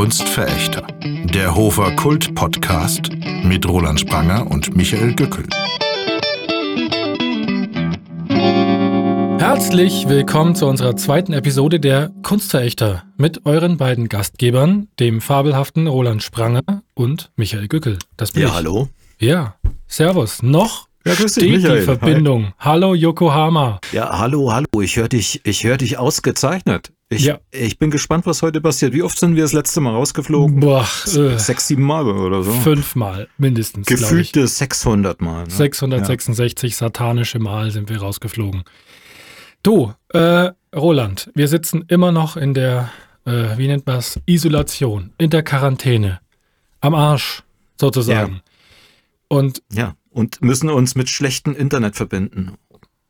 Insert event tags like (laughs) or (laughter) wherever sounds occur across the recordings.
Kunstverächter. Der Hofer Kult Podcast mit Roland Spranger und Michael Gückel. Herzlich willkommen zu unserer zweiten Episode der Kunstverächter mit euren beiden Gastgebern, dem fabelhaften Roland Spranger und Michael Gückel. Das bin ja, ich. hallo. Ja, Servus. Noch ja, grüß dich, Steht die Verbindung. Hi. Hallo Yokohama. Ja, hallo, hallo. Ich höre dich, ich höre dich ausgezeichnet. Ich, ja. ich bin gespannt, was heute passiert. Wie oft sind wir das letzte Mal rausgeflogen? Boah, äh, Sechs, sieben Mal oder so? Fünfmal mindestens. Gefühlte 600 Mal. Ne? 666 ja. satanische Mal sind wir rausgeflogen. Du, äh, Roland, wir sitzen immer noch in der, äh, wie nennt man es, Isolation, in der Quarantäne. Am Arsch, sozusagen. Ja. Und ja und müssen uns mit schlechtem Internet verbinden.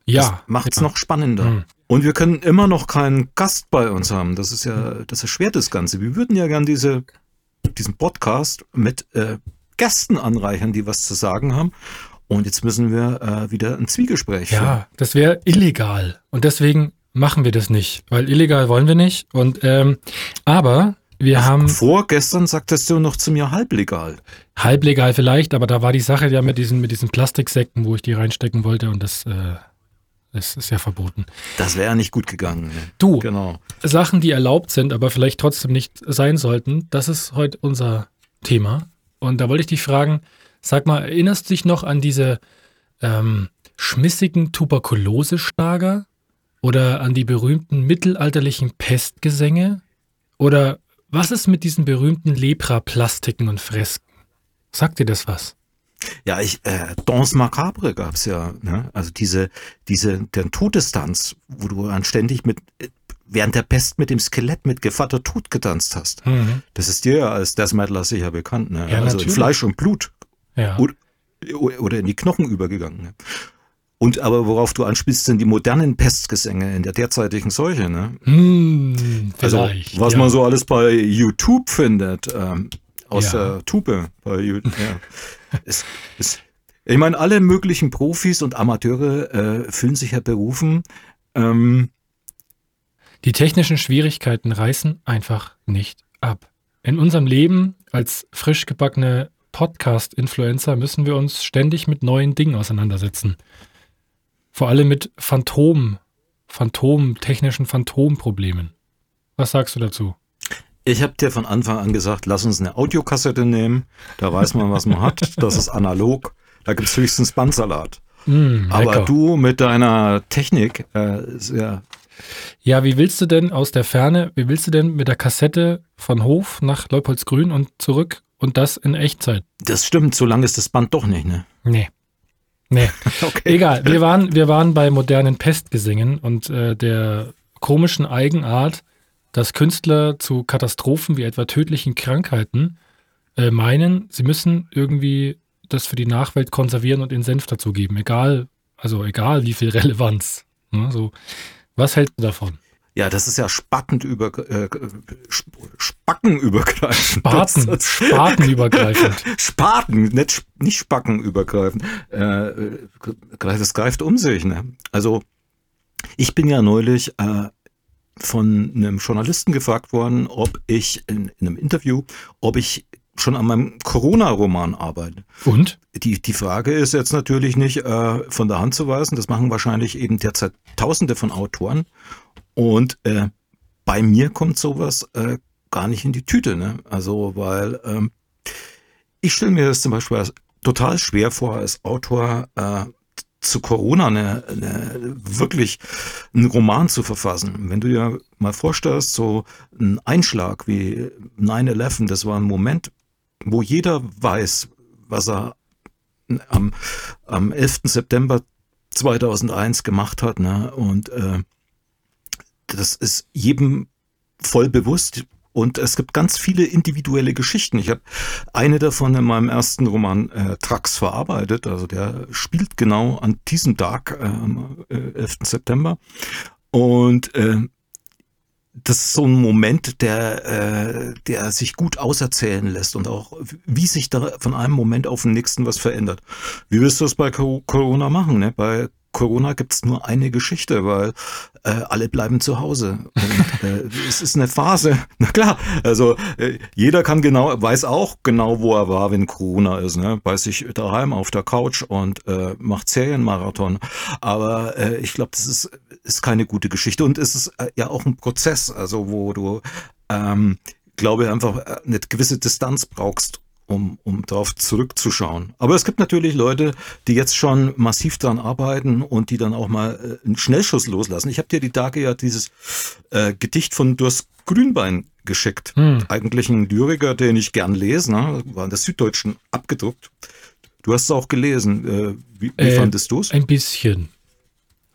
Ja. Das macht's ja. noch spannender. Mhm. Und wir können immer noch keinen Gast bei uns haben. Das ist ja, das erschwert das Ganze. Wir würden ja gern diese, diesen Podcast mit äh, Gästen anreichern, die was zu sagen haben. Und jetzt müssen wir äh, wieder ein Zwiegespräch führen. Ja, das wäre illegal. Und deswegen machen wir das nicht, weil illegal wollen wir nicht. Und ähm, aber wir Ach, haben. Vorgestern sagtest du noch zu mir halblegal. Halblegal vielleicht, aber da war die Sache ja mit diesen, mit diesen Plastiksäcken, wo ich die reinstecken wollte und das, äh, das ist ja verboten. Das wäre ja nicht gut gegangen. Ne? Du, genau. Sachen, die erlaubt sind, aber vielleicht trotzdem nicht sein sollten, das ist heute unser Thema. Und da wollte ich dich fragen, sag mal, erinnerst du dich noch an diese ähm, schmissigen Tuberkulose-Schlager oder an die berühmten mittelalterlichen Pestgesänge? Oder was ist mit diesen berühmten Lepra-Plastiken und Fresken? Sagt dir das was? Ja, ich, äh, Danse Macabre gab's ja, ne? Also diese, diese, der Todestanz, wo du dann ständig mit, während der Pest mit dem Skelett mit Gevatter Tod getanzt hast. Mhm. Das ist dir ja als Death Metaler sicher bekannt, ne? Ja, also natürlich. Fleisch und Blut. Ja. Oder, oder in die Knochen übergegangen. Ne? Und aber worauf du anspielst, sind die modernen Pestgesänge in der derzeitigen Seuche. Ne? Hm, also was ja. man so alles bei YouTube findet, ähm, aus ja. der Tube. Bei (laughs) es, es, ich meine, alle möglichen Profis und Amateure äh, fühlen sich ja berufen. Ähm, die technischen Schwierigkeiten reißen einfach nicht ab. In unserem Leben als frisch gebackene Podcast-Influencer müssen wir uns ständig mit neuen Dingen auseinandersetzen. Vor allem mit Phantom, Phantom, technischen Phantomproblemen. Was sagst du dazu? Ich habe dir von Anfang an gesagt, lass uns eine Audiokassette nehmen. Da weiß man, was man hat. Das ist analog. Da gibt es höchstens Bandsalat. Mm, Aber du mit deiner Technik, äh, ja. Ja, wie willst du denn aus der Ferne, wie willst du denn mit der Kassette von Hof nach Leupoldsgrün und zurück und das in Echtzeit? Das stimmt, so lang ist das Band doch nicht, ne? Nee. Nee, (laughs) okay. egal. Wir waren, wir waren bei modernen Pestgesängen und äh, der komischen Eigenart, dass Künstler zu Katastrophen wie etwa tödlichen Krankheiten äh, meinen, sie müssen irgendwie das für die Nachwelt konservieren und in Senf dazugeben. Egal, also egal wie viel (laughs) Relevanz. Ne? So, was hältst du davon? Ja, das ist ja spattend über, äh, spackenübergreifend. Spaten, spatenübergreifend. (laughs) Spaten, nicht, nicht spackenübergreifend. Äh, das greift um sich. Ne? Also ich bin ja neulich äh, von einem Journalisten gefragt worden, ob ich in, in einem Interview, ob ich schon an meinem Corona-Roman arbeite. Und? Die, die Frage ist jetzt natürlich nicht äh, von der Hand zu weisen. Das machen wahrscheinlich eben derzeit Tausende von Autoren. Und äh, bei mir kommt sowas äh, gar nicht in die Tüte. Ne? Also, weil ähm, ich stelle mir das zum Beispiel als total schwer vor, als Autor äh, zu Corona eine, eine, wirklich einen Roman zu verfassen. Wenn du dir mal vorstellst, so ein Einschlag wie 9-11, das war ein Moment, wo jeder weiß, was er am, am 11. September 2001 gemacht hat. Ne? Und äh, das ist jedem voll bewusst. Und es gibt ganz viele individuelle Geschichten. Ich habe eine davon in meinem ersten Roman äh, Trax verarbeitet. Also der spielt genau an diesem Tag, äh, am äh, 11. September. Und äh, das ist so ein Moment, der, äh, der sich gut auserzählen lässt und auch, wie sich da von einem Moment auf den nächsten was verändert. Wie wirst du das bei Corona machen? Ne? Bei Corona gibt es nur eine Geschichte, weil äh, alle bleiben zu Hause. Und, äh, (laughs) es ist eine Phase. (laughs) Na klar, also äh, jeder kann genau, weiß auch genau, wo er war, wenn Corona ist. Ne? Bei sich daheim auf der Couch und äh, macht Serienmarathon. Aber äh, ich glaube, das ist, ist keine gute Geschichte. Und es ist äh, ja auch ein Prozess, also wo du, ähm, glaube ich, einfach eine gewisse Distanz brauchst, um, um darauf zurückzuschauen. Aber es gibt natürlich Leute, die jetzt schon massiv daran arbeiten und die dann auch mal äh, einen Schnellschuss loslassen. Ich habe dir die Tage ja dieses äh, Gedicht von Durst Grünbein geschickt. Hm. Eigentlich ein Lyriker, den ich gern lese, ne? war in der Süddeutschen abgedruckt. Du hast es auch gelesen. Äh, wie, wie äh, fandest du es? Ein bisschen.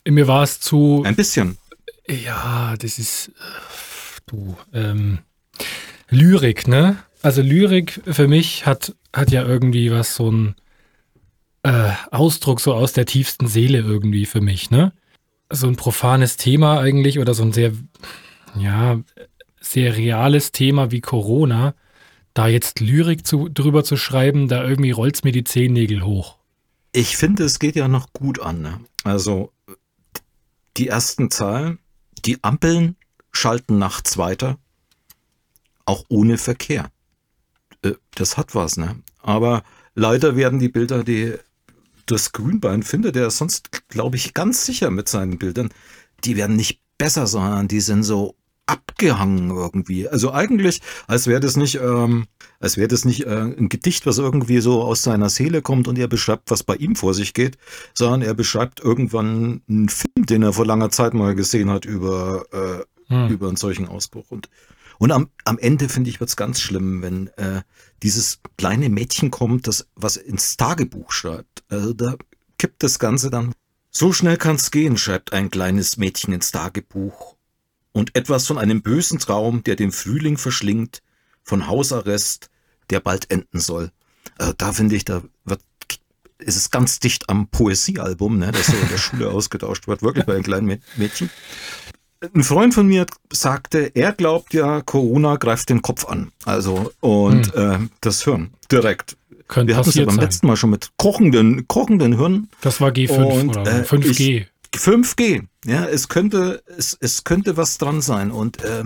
Mir war es zu. Ein bisschen. Ja, das ist. Äh, du. Ähm, Lyrik, ne? Also Lyrik für mich hat, hat ja irgendwie was so ein äh, Ausdruck so aus der tiefsten Seele irgendwie für mich, ne? So ein profanes Thema eigentlich oder so ein sehr, ja, sehr reales Thema wie Corona, da jetzt Lyrik zu, drüber zu schreiben, da irgendwie rollt's mir die Zehennägel hoch. Ich finde, es geht ja noch gut an. Ne? Also die ersten Zahlen, die Ampeln schalten nachts weiter, auch ohne Verkehr. Äh, das hat was, ne? Aber leider werden die Bilder, die das Grünbein findet, der ist sonst, glaube ich, ganz sicher mit seinen Bildern, die werden nicht besser, sondern die sind so abgehangen irgendwie. Also eigentlich, als wäre das nicht, ähm, als wäre das nicht äh, ein Gedicht, was irgendwie so aus seiner Seele kommt und er beschreibt, was bei ihm vor sich geht, sondern er beschreibt irgendwann einen Film, den er vor langer Zeit mal gesehen hat über, äh, hm. über einen solchen Ausbruch. Und und am, am Ende, finde ich, wird's ganz schlimm, wenn äh, dieses kleine Mädchen kommt, das was ins Tagebuch schreibt. Also da kippt das Ganze dann. So schnell kann's gehen, schreibt ein kleines Mädchen ins Tagebuch. Und etwas von einem bösen Traum, der den Frühling verschlingt, von Hausarrest, der bald enden soll. Also da finde ich, da wird ist es ganz dicht am Poesiealbum, ne, das so in der (laughs) Schule ausgetauscht wird, wirklich bei einem kleinen Mädchen. Ein Freund von mir sagte, er glaubt ja, Corona greift den Kopf an. Also, und hm. äh, das Hirn direkt. Könnte Wir hatten es ja beim sein. letzten Mal schon mit kochenden, kochenden Hirn. Das war G5 und, oder 5G. Ich, 5G, ja, es könnte, es, es könnte was dran sein. Und äh,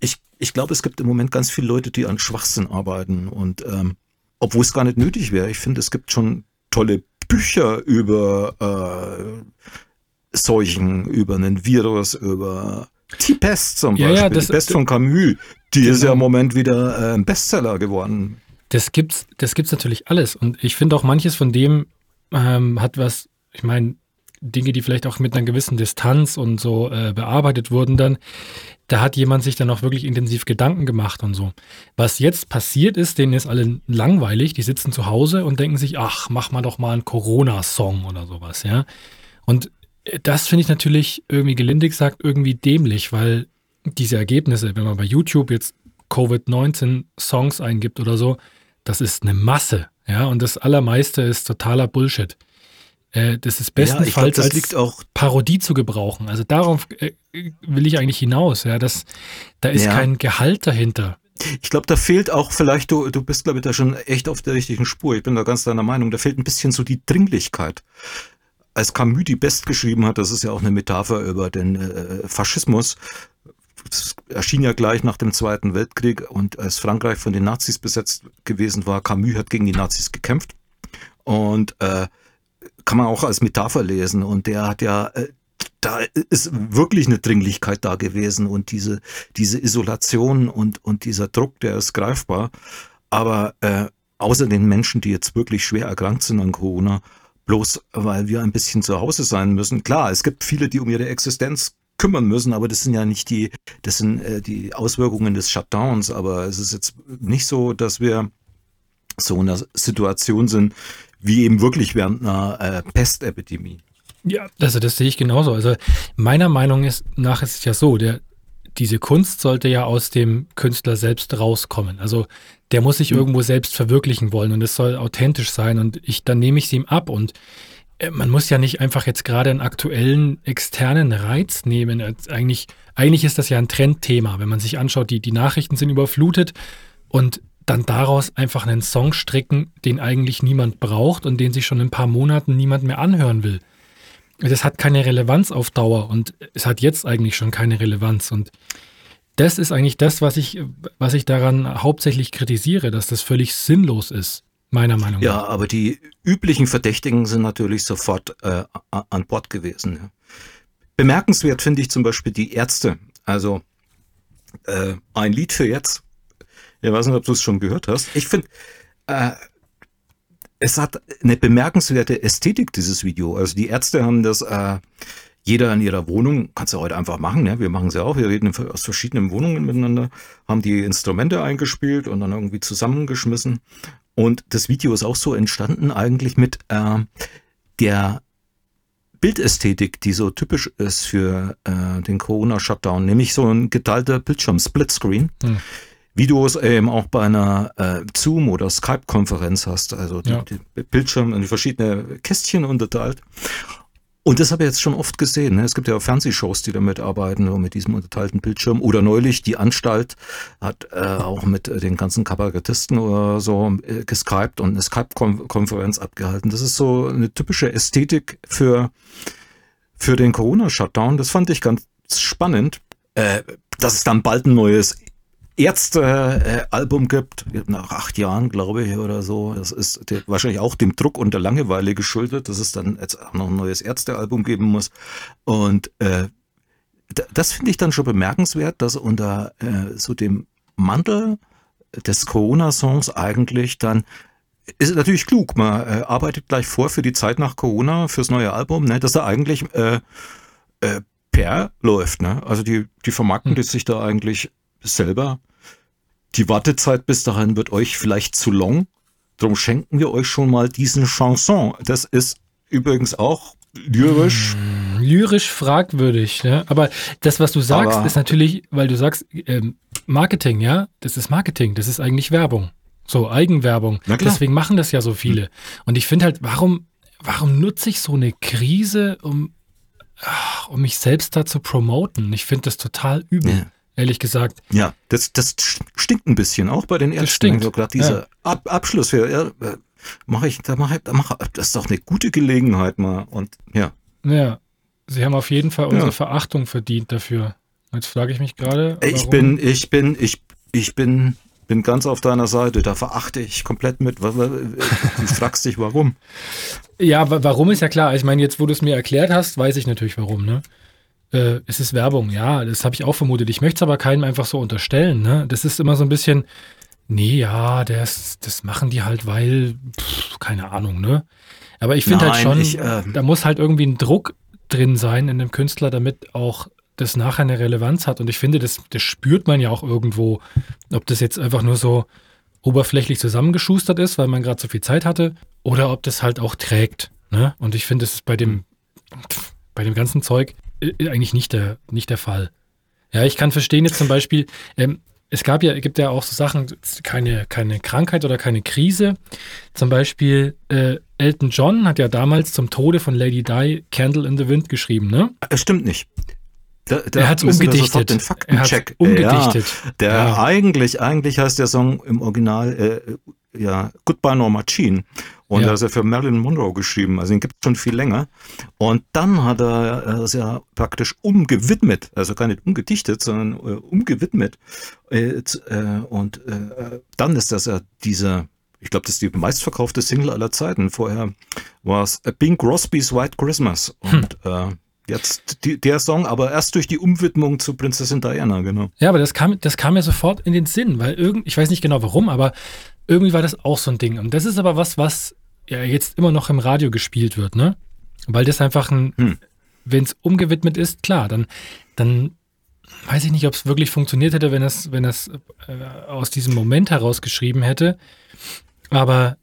ich, ich glaube, es gibt im Moment ganz viele Leute, die an Schwachsinn arbeiten. Und ähm, obwohl es gar nicht nötig wäre, ich finde, es gibt schon tolle Bücher über äh, Seuchen, über einen Virus, über die Pest zum Beispiel, ja, ja, das, die Pest von Camus, die genau. ist ja im Moment wieder äh, ein Bestseller geworden. Das gibt's, das gibt's natürlich alles. Und ich finde auch manches von dem ähm, hat was, ich meine, Dinge, die vielleicht auch mit einer gewissen Distanz und so äh, bearbeitet wurden dann, da hat jemand sich dann auch wirklich intensiv Gedanken gemacht und so. Was jetzt passiert ist, denen ist alle langweilig, die sitzen zu Hause und denken sich, ach, mach mal doch mal einen Corona-Song oder sowas, ja. Und das finde ich natürlich irgendwie gelinde gesagt irgendwie dämlich, weil diese Ergebnisse, wenn man bei YouTube jetzt Covid-19 Songs eingibt oder so, das ist eine Masse, ja, und das Allermeiste ist totaler Bullshit. Äh, das ist bestenfalls ja, glaub, das als Parodie zu gebrauchen. Also darauf äh, will ich eigentlich hinaus, ja, dass da ist ja. kein Gehalt dahinter. Ich glaube, da fehlt auch vielleicht, du, du bist, glaube ich, da schon echt auf der richtigen Spur. Ich bin da ganz deiner Meinung. Da fehlt ein bisschen so die Dringlichkeit als Camus die Best geschrieben hat, das ist ja auch eine Metapher über den äh, Faschismus, das erschien ja gleich nach dem Zweiten Weltkrieg und als Frankreich von den Nazis besetzt gewesen war, Camus hat gegen die Nazis gekämpft. Und äh, kann man auch als Metapher lesen. Und der hat ja äh, da ist wirklich eine Dringlichkeit da gewesen und diese diese Isolation und und dieser Druck, der ist greifbar, aber äh, außer den Menschen, die jetzt wirklich schwer erkrankt sind an Corona, bloß weil wir ein bisschen zu Hause sein müssen. Klar, es gibt viele, die um ihre Existenz kümmern müssen, aber das sind ja nicht die, das sind äh, die Auswirkungen des Shutdowns, aber es ist jetzt nicht so, dass wir so in einer Situation sind, wie eben wirklich während einer äh, Pestepidemie. Ja, also das sehe ich genauso. Also meiner Meinung ist, nach ist es ja so, der, diese Kunst sollte ja aus dem Künstler selbst rauskommen. Also der muss sich mhm. irgendwo selbst verwirklichen wollen und es soll authentisch sein und ich, dann nehme ich es ihm ab und äh, man muss ja nicht einfach jetzt gerade einen aktuellen externen Reiz nehmen. Eigentlich, eigentlich ist das ja ein Trendthema, wenn man sich anschaut, die, die Nachrichten sind überflutet und dann daraus einfach einen Song stricken, den eigentlich niemand braucht und den sich schon in ein paar Monaten niemand mehr anhören will. das hat keine Relevanz auf Dauer und es hat jetzt eigentlich schon keine Relevanz. Und das ist eigentlich das, was ich, was ich daran hauptsächlich kritisiere, dass das völlig sinnlos ist, meiner Meinung nach. Ja, aber die üblichen Verdächtigen sind natürlich sofort äh, an Bord gewesen. Ja. Bemerkenswert finde ich zum Beispiel die Ärzte. Also äh, ein Lied für jetzt. Ich weiß nicht, ob du es schon gehört hast. Ich finde, äh, es hat eine bemerkenswerte Ästhetik, dieses Video. Also die Ärzte haben das äh, jeder in ihrer Wohnung, kannst du heute einfach machen, ne? wir machen es ja auch, wir reden aus verschiedenen Wohnungen miteinander, haben die Instrumente eingespielt und dann irgendwie zusammengeschmissen. Und das Video ist auch so entstanden eigentlich mit äh, der Bildästhetik, die so typisch ist für äh, den Corona-Shutdown, nämlich so ein geteilter Bildschirm, Splitscreen. Hm wie du es eben auch bei einer äh, Zoom- oder Skype-Konferenz hast, also ja. die, die Bildschirm in verschiedene Kästchen unterteilt. Und das habe ich jetzt schon oft gesehen. Ne? Es gibt ja auch Fernsehshows, die damit arbeiten, mit diesem unterteilten Bildschirm. Oder neulich die Anstalt hat äh, auch mit den ganzen Kabarettisten oder so äh, geskypt und eine Skype-Konferenz abgehalten. Das ist so eine typische Ästhetik für, für den Corona-Shutdown. Das fand ich ganz spannend. Äh, dass es dann bald ein neues Ärzte-Album gibt, nach acht Jahren, glaube ich, oder so. Das ist wahrscheinlich auch dem Druck und der Langeweile geschuldet, dass es dann jetzt auch noch ein neues Ärzte-Album geben muss. Und äh, das finde ich dann schon bemerkenswert, dass unter äh, so dem Mantel des Corona-Songs eigentlich dann ist natürlich klug. Man äh, arbeitet gleich vor für die Zeit nach Corona, fürs neue Album, ne, dass er eigentlich äh, äh, PR läuft. Ne? Also die, die vermarkten hm. sich da eigentlich selber die Wartezeit bis dahin wird euch vielleicht zu lang. Darum schenken wir euch schon mal diesen Chanson. Das ist übrigens auch lyrisch. Hm, lyrisch fragwürdig, ja. Aber das, was du sagst, Aber ist natürlich, weil du sagst, ähm, Marketing, ja, das ist Marketing, das ist eigentlich Werbung. So, Eigenwerbung. Deswegen machen das ja so viele. Hm. Und ich finde halt, warum, warum nutze ich so eine Krise, um, ach, um mich selbst da zu promoten? Ich finde das total übel. Ja ehrlich gesagt. Ja, das, das stinkt ein bisschen, auch bei den Ärzten. Das stinkt. Also gerade dieser ja. Ab Abschluss, ja, ja, mache ich, da mache da mach, das ist doch eine gute Gelegenheit mal und ja. Ja, sie haben auf jeden Fall unsere ja. Verachtung verdient dafür. Jetzt frage ich mich gerade. Ich bin, ich bin, ich, ich bin, bin ganz auf deiner Seite. Da verachte ich komplett mit. Du fragst dich, warum? (laughs) Ja, warum ist ja klar. Ich meine, jetzt, wo du es mir erklärt hast, weiß ich natürlich warum. Ne? Äh, es ist Werbung, ja, das habe ich auch vermutet. Ich möchte es aber keinem einfach so unterstellen. Ne? Das ist immer so ein bisschen, nee, ja, das, das machen die halt, weil, pff, keine Ahnung, ne? Aber ich finde halt schon, ich, äh, da muss halt irgendwie ein Druck drin sein in dem Künstler, damit auch das nachher eine Relevanz hat. Und ich finde, das, das spürt man ja auch irgendwo, ob das jetzt einfach nur so oberflächlich zusammengeschustert ist, weil man gerade so viel Zeit hatte, oder ob das halt auch trägt. Ne? Und ich finde, das ist bei dem, bei dem ganzen Zeug, eigentlich nicht der, nicht der Fall. Ja, ich kann verstehen jetzt zum Beispiel, ähm, es gab ja, gibt ja auch so Sachen, keine, keine Krankheit oder keine Krise. Zum Beispiel äh, Elton John hat ja damals zum Tode von Lady Di Candle in the Wind geschrieben, ne? Es stimmt nicht. Da, da er hat umgedichtet. Den Faktencheck. umgedichtet. Ja, der ja. eigentlich, eigentlich heißt der Song im Original äh, ja Goodbye Norma Jean. Und ja. er ist ja für Marilyn Monroe geschrieben, also ihn gibt es schon viel länger. Und dann hat er es ja praktisch umgewidmet, also gar nicht umgedichtet, sondern äh, umgewidmet. Äh, äh, und äh, dann ist das ja dieser, ich glaube, das ist die meistverkaufte Single aller Zeiten. Vorher war es Bing Crosby's White Christmas. Und hm. Jetzt die, der Song, aber erst durch die Umwidmung zu Prinzessin Diana, genau. Ja, aber das kam, das kam mir sofort in den Sinn, weil irgend, ich weiß nicht genau warum, aber irgendwie war das auch so ein Ding. Und das ist aber was, was ja jetzt immer noch im Radio gespielt wird, ne? Weil das einfach ein, hm. wenn es umgewidmet ist, klar, dann, dann weiß ich nicht, ob es wirklich funktioniert hätte, wenn es, wenn es äh, aus diesem Moment heraus geschrieben hätte. Aber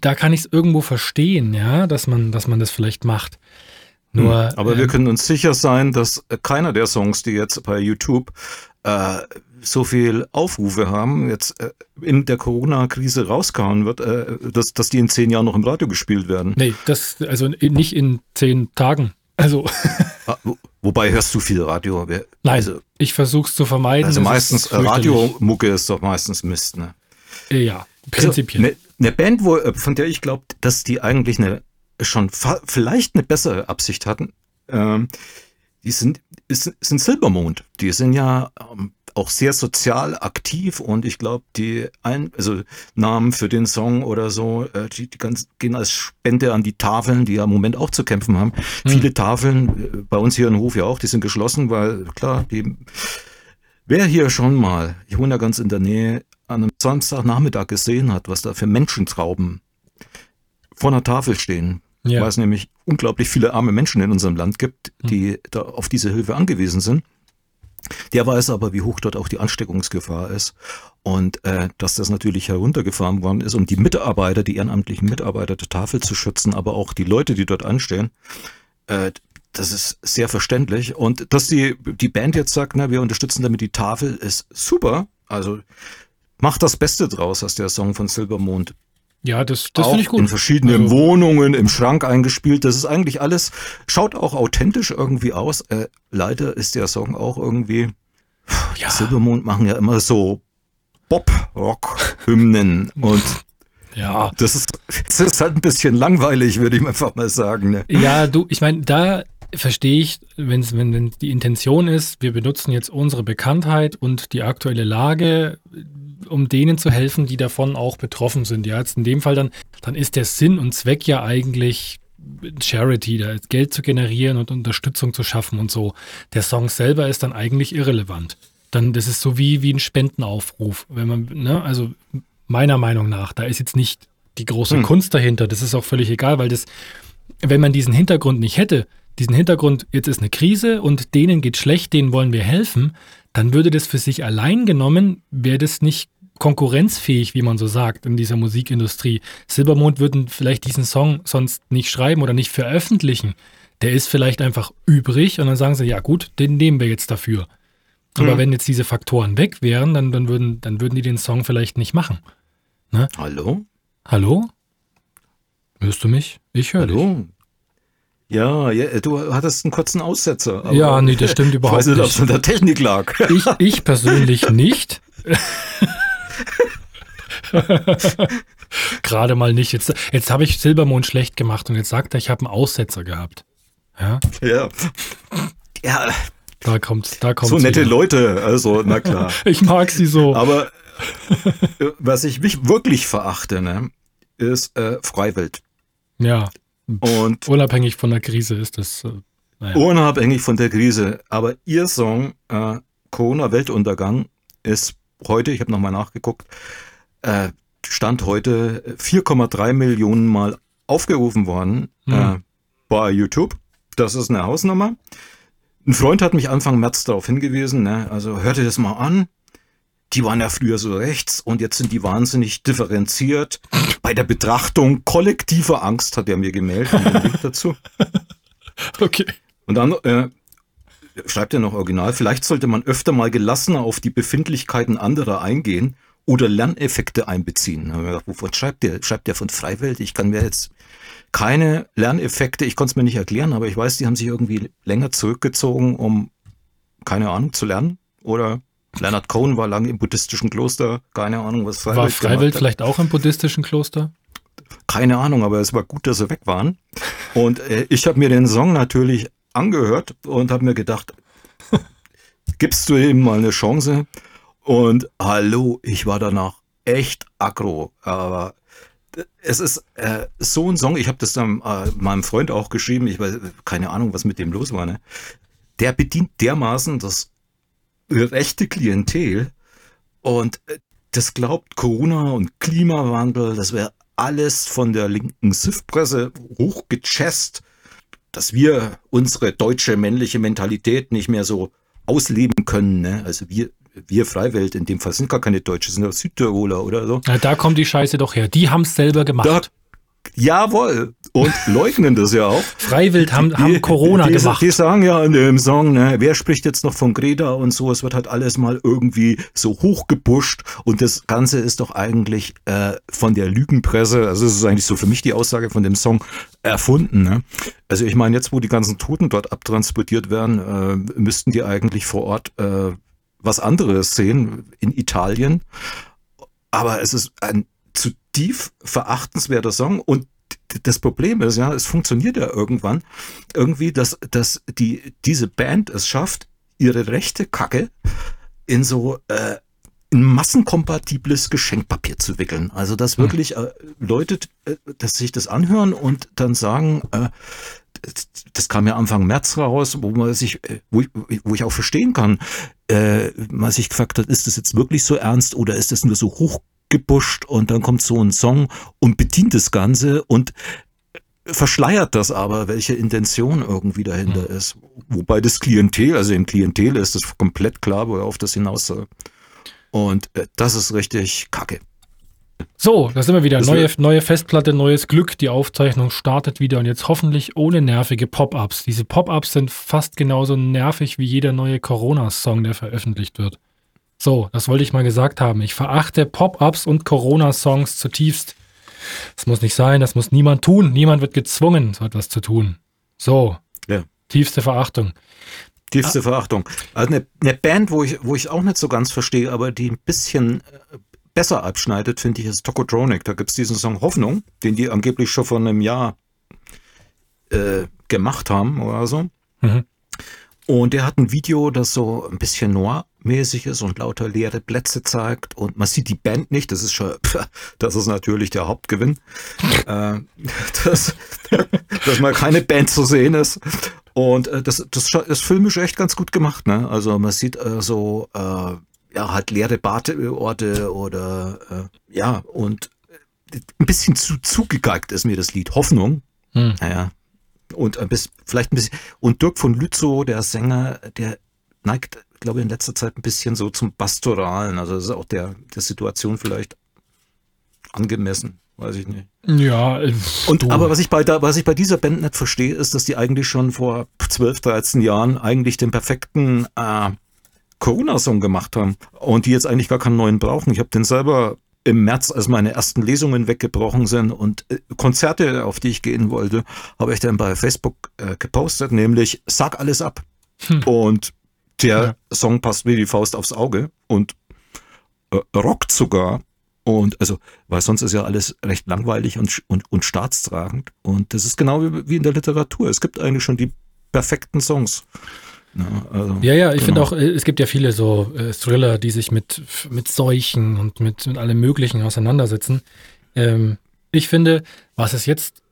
da kann ich es irgendwo verstehen, ja, dass man, dass man das vielleicht macht. Nur, hm. Aber ähm, wir können uns sicher sein, dass keiner der Songs, die jetzt bei YouTube äh, so viel Aufrufe haben, jetzt äh, in der Corona-Krise rausgehauen wird, äh, dass, dass die in zehn Jahren noch im Radio gespielt werden. Nee, das, also nicht in zehn Tagen. Also. Ah, wobei hörst du viel Radio? Nein, also, ich versuche es zu vermeiden. Also meistens, Radiomucke ist doch meistens Mist, ne? Ja, prinzipiell. Also, eine, eine Band, wo, äh, von der ich glaube, dass die eigentlich eine schon vielleicht eine bessere Absicht hatten. Ähm, die sind, ist, sind Silbermond. Die sind ja ähm, auch sehr sozial aktiv und ich glaube, die ein, also Namen für den Song oder so, äh, die, die ganz, gehen als Spende an die Tafeln, die ja im Moment auch zu kämpfen haben. Hm. Viele Tafeln, äh, bei uns hier in Hof ja auch, die sind geschlossen, weil klar, die, wer hier schon mal, ich wohne ja ganz in der Nähe, an einem Samstagnachmittag gesehen hat, was da für Menschentrauben vor einer Tafel stehen, ja. weil es nämlich unglaublich viele arme Menschen in unserem Land gibt, die hm. da auf diese Hilfe angewiesen sind. Der weiß aber, wie hoch dort auch die Ansteckungsgefahr ist und äh, dass das natürlich heruntergefahren worden ist, um die Mitarbeiter, die ehrenamtlichen Mitarbeiter der Tafel zu schützen, aber auch die Leute, die dort anstehen. Äh, das ist sehr verständlich. Und dass die, die Band jetzt sagt, na, wir unterstützen damit die Tafel, ist super. Also macht das Beste draus, was der Song von Silbermond ja, das, das finde ich gut. In verschiedenen also, Wohnungen, im Schrank eingespielt. Das ist eigentlich alles, schaut auch authentisch irgendwie aus. Äh, leider ist der Song auch irgendwie, ja. Silbermond machen ja immer so Pop-Rock-Hymnen und ja. Das ist, das ist halt ein bisschen langweilig, würde ich einfach mal sagen. Ne? Ja, du, ich meine, da verstehe ich, wenn's, wenn, wenn die Intention ist, wir benutzen jetzt unsere Bekanntheit und die aktuelle Lage um denen zu helfen, die davon auch betroffen sind. Ja, jetzt in dem Fall dann, dann ist der Sinn und Zweck ja eigentlich Charity, da Geld zu generieren und Unterstützung zu schaffen und so. Der Song selber ist dann eigentlich irrelevant. Dann, das ist so wie, wie ein Spendenaufruf. Wenn man, ne, also meiner Meinung nach, da ist jetzt nicht die große hm. Kunst dahinter. Das ist auch völlig egal, weil das, wenn man diesen Hintergrund nicht hätte, diesen Hintergrund, jetzt ist eine Krise und denen geht schlecht, denen wollen wir helfen, dann würde das für sich allein genommen, wäre das nicht konkurrenzfähig, wie man so sagt, in dieser Musikindustrie. Silbermond würden vielleicht diesen Song sonst nicht schreiben oder nicht veröffentlichen. Der ist vielleicht einfach übrig und dann sagen sie, ja gut, den nehmen wir jetzt dafür. Aber mhm. wenn jetzt diese Faktoren weg wären, dann, dann, würden, dann würden die den Song vielleicht nicht machen. Ne? Hallo? Hallo? Hörst du mich? Ich höre dich. Hallo? Ja, ja, du hattest einen kurzen Aussetzer. ja, nee, das stimmt überhaupt (laughs) ich weiß nicht. ob es an der Technik lag. Ich, ich persönlich (laughs) nicht. (laughs) Gerade mal nicht. Jetzt, jetzt habe ich Silbermond schlecht gemacht und jetzt sagt er, ich habe einen Aussetzer gehabt. Ja. Ja. ja. Da kommt, da kommt. So nette wieder. Leute, also na klar. (laughs) ich mag sie so. Aber äh, was ich mich wirklich verachte, ne, ist äh, Freiwild. Ja. Und unabhängig von der Krise ist das. Äh, naja. Unabhängig von der Krise. Aber ihr Song äh, Corona Weltuntergang ist heute, ich habe nochmal nachgeguckt, äh, Stand heute 4,3 Millionen Mal aufgerufen worden mhm. äh, bei YouTube. Das ist eine Hausnummer. Ein Freund hat mich Anfang März darauf hingewiesen, ne? also hörte das mal an. Die waren ja früher so rechts und jetzt sind die wahnsinnig differenziert. Bei der Betrachtung kollektiver Angst hat er mir gemeldet. dazu. (laughs) Okay. Und dann äh, schreibt er noch original, vielleicht sollte man öfter mal gelassener auf die Befindlichkeiten anderer eingehen oder Lerneffekte einbeziehen. Gedacht, wovon schreibt der? Schreibt der von Freiwelt? Ich kann mir jetzt keine Lerneffekte, ich konnte es mir nicht erklären, aber ich weiß, die haben sich irgendwie länger zurückgezogen, um, keine Ahnung, zu lernen. Oder Leonard Cohen war lange im buddhistischen Kloster, keine Ahnung, was Freiwelt War Freiwelt vielleicht auch im buddhistischen Kloster? Keine Ahnung, aber es war gut, dass sie weg waren. Und äh, ich habe mir den Song natürlich angehört und habe mir gedacht, (laughs) gibst du ihm mal eine Chance? Und hallo, ich war danach echt aggro. Aber es ist äh, so ein Song, ich habe das dann äh, meinem Freund auch geschrieben, ich weiß keine Ahnung, was mit dem los war. Ne? Der bedient dermaßen das rechte Klientel und äh, das glaubt Corona und Klimawandel, das wäre alles von der linken SIF-Presse hochgechest dass wir unsere deutsche männliche Mentalität nicht mehr so ausleben können. Ne? Also wir, wir Freiwelt in dem Fall sind gar keine Deutsche, sind doch Südtiroler oder so. Ja, da kommt die Scheiße doch her. Die haben es selber gemacht. Da, Jawohl. Und leugnen das ja auch. (laughs) Freiwild haben, die, haben Corona die, gemacht. Die sagen ja in dem Song, ne, wer spricht jetzt noch von Greta und so, es wird halt alles mal irgendwie so hochgepusht und das Ganze ist doch eigentlich äh, von der Lügenpresse, also es ist eigentlich so für mich die Aussage von dem Song erfunden. Ne? Also ich meine, jetzt wo die ganzen Toten dort abtransportiert werden, äh, müssten die eigentlich vor Ort äh, was anderes sehen in Italien. Aber es ist ein zutiefst verachtenswerter Song und das Problem ist, ja, es funktioniert ja irgendwann irgendwie, dass, dass die, diese Band es schafft, ihre rechte Kacke in so äh, ein massenkompatibles Geschenkpapier zu wickeln. Also dass hm. wirklich äh, Leute, äh, dass sich das anhören und dann sagen, äh, das kam ja Anfang März raus, wo man sich, äh, wo ich, wo ich auch verstehen kann, äh, man sich gefragt hat, ist das jetzt wirklich so ernst oder ist das nur so hochgebuscht und dann kommt so ein Song und bedient das Ganze und verschleiert das aber, welche Intention irgendwie dahinter mhm. ist. Wobei das Klientel, also im Klientel ist das komplett klar, worauf das hinaus soll. Und äh, das ist richtig kacke. So, da sind wir wieder. Neue, neue Festplatte, neues Glück. Die Aufzeichnung startet wieder und jetzt hoffentlich ohne nervige Pop-ups. Diese Pop-ups sind fast genauso nervig wie jeder neue Corona-Song, der veröffentlicht wird. So, das wollte ich mal gesagt haben. Ich verachte Pop-ups und Corona-Songs zutiefst. Das muss nicht sein, das muss niemand tun. Niemand wird gezwungen, so etwas zu tun. So, ja. tiefste Verachtung. Tiefste ah. Verachtung. Also eine, eine, Band, wo ich, wo ich auch nicht so ganz verstehe, aber die ein bisschen äh, besser abschneidet, finde ich, ist Tokotronic. Da gibt es diesen Song Hoffnung, den die angeblich schon vor einem Jahr äh, gemacht haben oder so. Mhm. Und der hat ein Video, das so ein bisschen noir-mäßig ist und lauter leere Plätze zeigt. Und man sieht die Band nicht. Das ist schon, (laughs) das ist natürlich der Hauptgewinn. (laughs) äh, dass, dass mal keine Band zu sehen ist. Und äh, das, das ist filmisch echt ganz gut gemacht. Ne? Also man sieht äh, so äh, ja, halt leere Badeorte oder äh, ja, und äh, ein bisschen zu zugegeigt ist mir das Lied. Hoffnung. Hm. Naja. Und ein bisschen, vielleicht ein bisschen, und Dirk von Lützow, der Sänger, der neigt, glaube in letzter Zeit ein bisschen so zum Pastoralen. Also das ist auch der, der Situation vielleicht angemessen. Weiß ich nicht. Ja. Äh, und aber was ich bei da, was ich bei dieser Band nicht verstehe, ist, dass die eigentlich schon vor 12, 13 Jahren eigentlich den perfekten äh, Corona-Song gemacht haben und die jetzt eigentlich gar keinen neuen brauchen. Ich habe den selber im März, als meine ersten Lesungen weggebrochen sind und äh, Konzerte, auf die ich gehen wollte, habe ich dann bei Facebook äh, gepostet, nämlich Sag alles ab. Hm. Und der ja. Song passt wie die Faust aufs Auge und äh, rockt sogar. Und also, weil sonst ist ja alles recht langweilig und, und, und staatstragend. Und das ist genau wie, wie in der Literatur. Es gibt eigentlich schon die perfekten Songs. Ne? Also, ja, ja, ich genau. finde auch, äh, es gibt ja viele so äh, Thriller, die sich mit, mit Seuchen und mit, mit allem Möglichen auseinandersetzen. Ähm, ich finde, was es jetzt,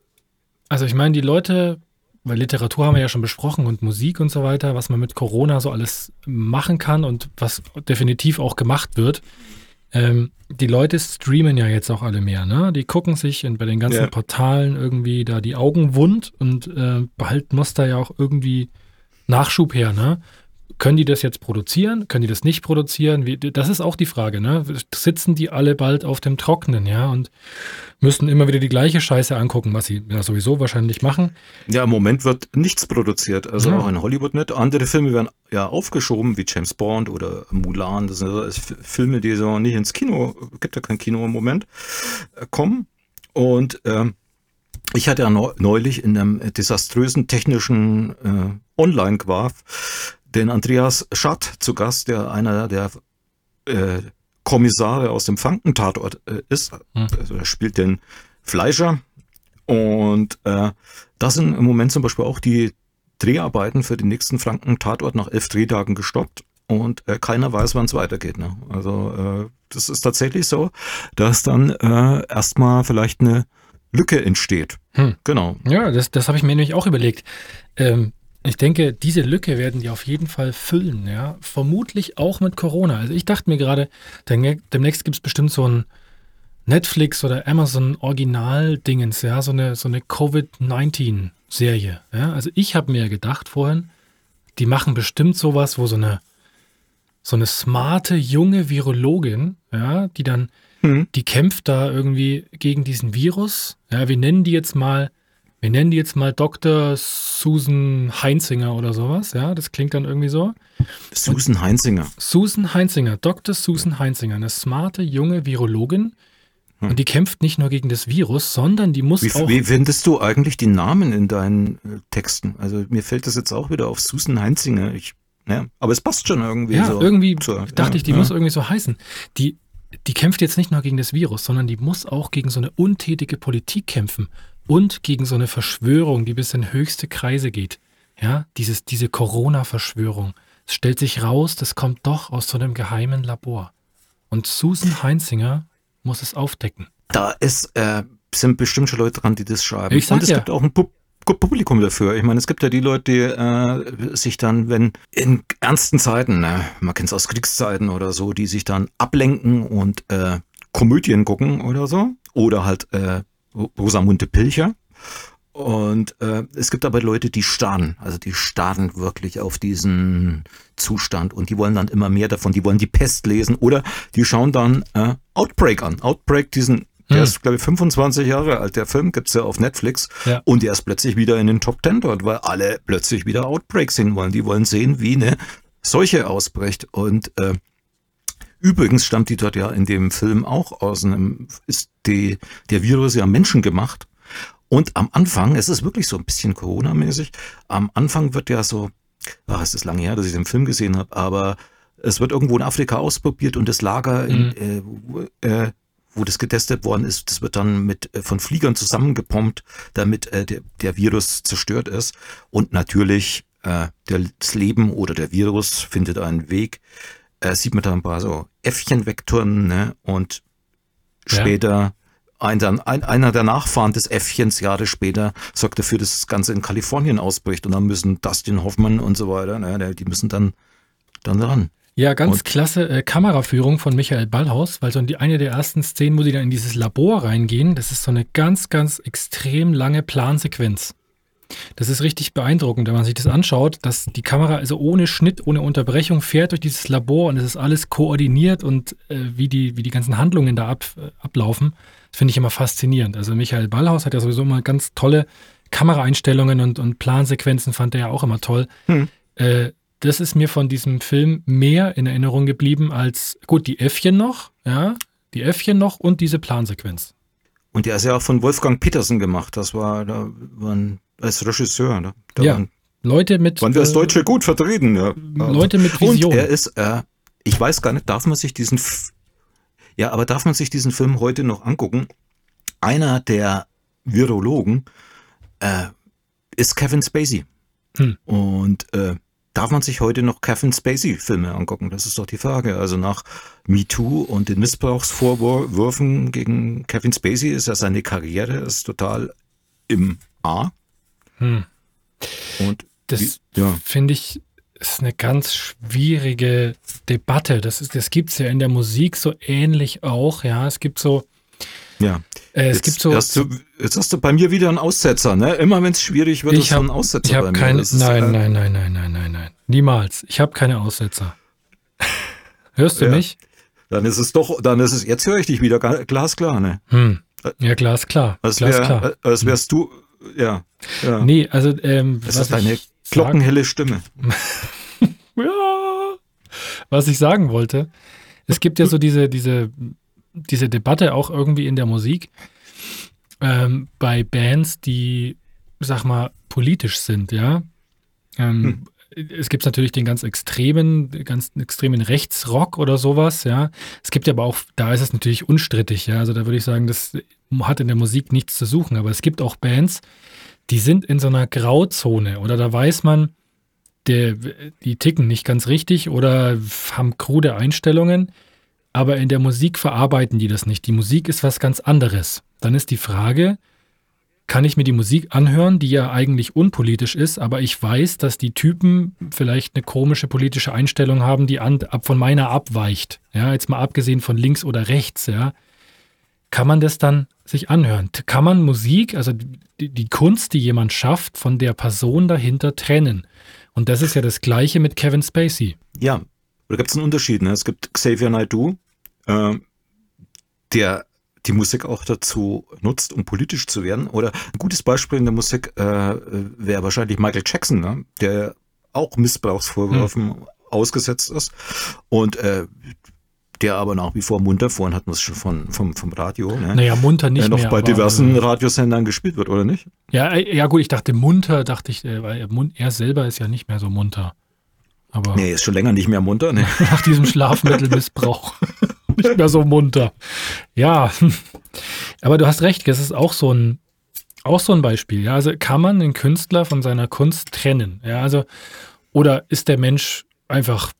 also ich meine, die Leute, weil Literatur haben wir ja schon besprochen und Musik und so weiter, was man mit Corona so alles machen kann und was definitiv auch gemacht wird. Ähm, die Leute streamen ja jetzt auch alle mehr, ne? Die gucken sich in, bei den ganzen ja. Portalen irgendwie da die Augen wund und äh, behalten muss da ja auch irgendwie Nachschub her, ne? Können die das jetzt produzieren? Können die das nicht produzieren? Wie, das ist auch die Frage, ne? Sitzen die alle bald auf dem Trockenen, ja? Und müssen immer wieder die gleiche Scheiße angucken, was sie ja sowieso wahrscheinlich machen. Ja, im Moment wird nichts produziert. Also ja. auch in Hollywood nicht. Andere Filme werden ja aufgeschoben, wie James Bond oder Mulan. Das sind Filme, die so nicht ins Kino, gibt ja kein Kino im Moment, äh, kommen. Und ähm, ich hatte ja neulich in einem desaströsen technischen äh, Online-Quaf den Andreas Schatt zu Gast, der einer der äh, Kommissare aus dem Frankentatort äh, ist. Hm. Also er spielt den Fleischer. Und äh, das sind im Moment zum Beispiel auch die Dreharbeiten für den nächsten Franken-Tatort nach elf Drehtagen gestoppt und äh, keiner weiß, wann es weitergeht. Ne? Also äh, das ist tatsächlich so, dass dann äh, erstmal vielleicht eine Lücke entsteht. Hm. Genau. Ja, das, das habe ich mir nämlich auch überlegt. Ähm, ich denke, diese Lücke werden die auf jeden Fall füllen, ja. Vermutlich auch mit Corona. Also ich dachte mir gerade, demnächst gibt es bestimmt so ein Netflix oder Amazon Original-Dingens, ja, so eine, so eine Covid-19-Serie. Ja? Also ich habe mir gedacht vorhin, die machen bestimmt sowas, wo so eine, so eine smarte junge Virologin, ja, die dann Mhm. Die kämpft da irgendwie gegen diesen Virus. Ja, wir nennen die jetzt mal, wir nennen die jetzt mal Dr. Susan Heinzinger oder sowas. Ja, das klingt dann irgendwie so. Susan Heinzinger. Susan Heinzinger, Dr. Susan Heinzinger, eine smarte junge Virologin. Hm. Und die kämpft nicht nur gegen das Virus, sondern die muss wie, auch. Wie findest du eigentlich die Namen in deinen äh, Texten? Also mir fällt das jetzt auch wieder auf Susan Heinzinger. Ich, ja, aber es passt schon irgendwie ja, so. Irgendwie zur, dachte ja, ich, die ja. muss irgendwie so heißen. Die die kämpft jetzt nicht nur gegen das Virus, sondern die muss auch gegen so eine untätige Politik kämpfen. Und gegen so eine Verschwörung, die bis in höchste Kreise geht. Ja, dieses, diese Corona-Verschwörung. Es stellt sich raus, das kommt doch aus so einem geheimen Labor. Und Susan Heinzinger muss es aufdecken. Da ist, äh, sind bestimmt schon Leute dran, die das schreiben. Ich sag Und es ja. gibt auch ein Pub Publikum dafür. Ich meine, es gibt ja die Leute, die äh, sich dann, wenn in ernsten Zeiten, ne, man kennt es aus Kriegszeiten oder so, die sich dann ablenken und äh, Komödien gucken oder so. Oder halt äh, Rosamunde Pilcher. Und äh, es gibt aber Leute, die starren, also die starren wirklich auf diesen Zustand und die wollen dann immer mehr davon, die wollen die Pest lesen oder die schauen dann äh, Outbreak an. Outbreak, diesen, der Hm. ist glaube ich 25 Jahre alt, der Film gibt's ja auf Netflix Ja. und der ist plötzlich wieder in den Top 10 dort, weil alle plötzlich wieder Outbreak sehen wollen. Die wollen sehen, wie eine Seuche ausbricht und äh, Übrigens stammt die dort ja in dem Film auch aus einem, ist die, der Virus ja menschengemacht. Und am Anfang, es ist wirklich so ein bisschen Corona-mäßig, am Anfang wird ja so, ach, es ist lange her, dass ich den Film gesehen habe, aber es wird irgendwo in Afrika ausprobiert und das Lager, in, äh, wo, äh, wo das getestet worden ist, das wird dann mit äh, von Fliegern zusammengepompt, damit äh, der, der Virus zerstört ist. Und natürlich äh, der, das Leben oder der Virus findet einen Weg. Äh, sieht man da ein paar so Äffchen wegturnen ne? und Ja. später ein, dann, ein, einer der Nachfahren des Äffchens Jahre später sorgt dafür, dass das Ganze in Kalifornien ausbricht und dann müssen Dustin Hoffman und so weiter, ne, die müssen dann, dann ran. Ja, ganz Und- klasse äh, Kameraführung von Michael Ballhaus, weil so in die, eine der ersten Szenen, wo die dann in dieses Labor reingehen, das ist so eine ganz, ganz extrem lange Plansequenz. Das ist richtig beeindruckend, wenn man sich das anschaut, dass die Kamera also ohne Schnitt, ohne Unterbrechung fährt durch dieses Labor und es ist alles koordiniert und äh, wie, die, wie die ganzen Handlungen da ab, äh, ablaufen, das finde ich immer faszinierend. Also Michael Ballhaus hat ja sowieso immer ganz tolle Kameraeinstellungen und, und Plansequenzen, fand er ja auch immer toll. Hm. Äh, das ist mir von diesem Film mehr in Erinnerung geblieben als, gut, die Äffchen noch, ja, die Äffchen noch und diese Plansequenz. Und der ist ja auch von Wolfgang Petersen gemacht, das war, da waren, als Regisseur, ne? Da Ja, waren, Leute mit. waren wir als äh, Deutsche gut vertreten, ja. Leute mit Vision. Und er ist, äh, ich weiß gar nicht, darf man sich diesen, F ja, aber darf man sich diesen Film heute noch angucken? Einer der Virologen äh, ist Kevin Spacey. Hm. Und äh, darf man sich heute noch Kevin Spacey-Filme angucken? Das ist doch die Frage. Also nach MeToo und den Missbrauchsvorwürfen gegen Kevin Spacey ist ja seine Karriere ist total im A. Hm. Und Das ja. finde ich ist eine ganz schwierige Debatte. Das, ist- das gibt es ja in der Musik so ähnlich auch. Ja, es gibt so, Ja. äh, es jetzt, gibt so. Hast du, jetzt hast du bei mir wieder einen Aussetzer, ne? Immer wenn es schwierig wird, ich ist so habe ein Aussetzer ich bei hab mir. keine. Ist, Nein, äh, nein, nein, nein, nein, nein, nein. Niemals. Ich habe keine Aussetzer. (laughs) Hörst du Ja. mich? Dann ist es doch, dann ist es, jetzt höre ich dich wieder, glasklar, ne? Hm. Ja, glasklar. Als, glasklar. wär, als wärst du, ja. ja. Nee, also ähm, das ist deine glockenhelle Stimme. (laughs) Ja. Was ich sagen wollte, es gibt ja so diese, diese, diese Debatte auch irgendwie in der Musik ähm, bei Bands, die, sag mal, politisch sind, ja. Ähm, Es gibt natürlich den ganz extremen, ganz extremen Rechtsrock oder sowas, ja. Es gibt aber auch, da ist es natürlich unstrittig, ja. Also da würde ich sagen, das hat in der Musik nichts zu suchen. Aber es gibt auch Bands, die sind in so einer Grauzone oder da weiß man, der, die ticken nicht ganz richtig oder haben krude Einstellungen, aber in der Musik verarbeiten die das nicht. Die Musik ist was ganz anderes. Dann ist die Frage, kann ich mir die Musik anhören, die ja eigentlich unpolitisch ist, aber ich weiß, dass die Typen vielleicht eine komische politische Einstellung haben, die an, ab von meiner abweicht. Ja, jetzt mal abgesehen von links oder rechts, ja. Kann man das dann sich anhören? Kann man Musik, also die, die Kunst, die jemand schafft, von der Person dahinter trennen? Und das ist ja das Gleiche mit Kevin Spacey. Ja, da gibt es einen Unterschied. Ne? Es gibt Xavier Naidoo, äh, der die Musik auch dazu nutzt, um politisch zu werden. Oder ein gutes Beispiel in der Musik äh, wäre wahrscheinlich Michael Jackson, ne? der auch Missbrauchsvorwürfen ausgesetzt ist und äh, der aber nach wie vor munter, vorhin hatten wir es schon von, vom, vom Radio, ne? Naja, munter nicht der noch mehr. bei diversen äh, Radiosendern gespielt wird, oder nicht? Ja, äh, ja gut, ich dachte munter, dachte ich, äh, weil er, er selber ist ja nicht mehr so munter. Aber Nee, ist schon länger nicht mehr munter. Ne? (laughs) nach diesem Schlafmittelmissbrauch (laughs) (laughs) nicht mehr so munter. Ja, (laughs) aber du hast recht, es ist auch so ein, Auch so ein Beispiel. Ja, also kann man den Künstler von seiner Kunst trennen? Ja, also oder ist der Mensch einfach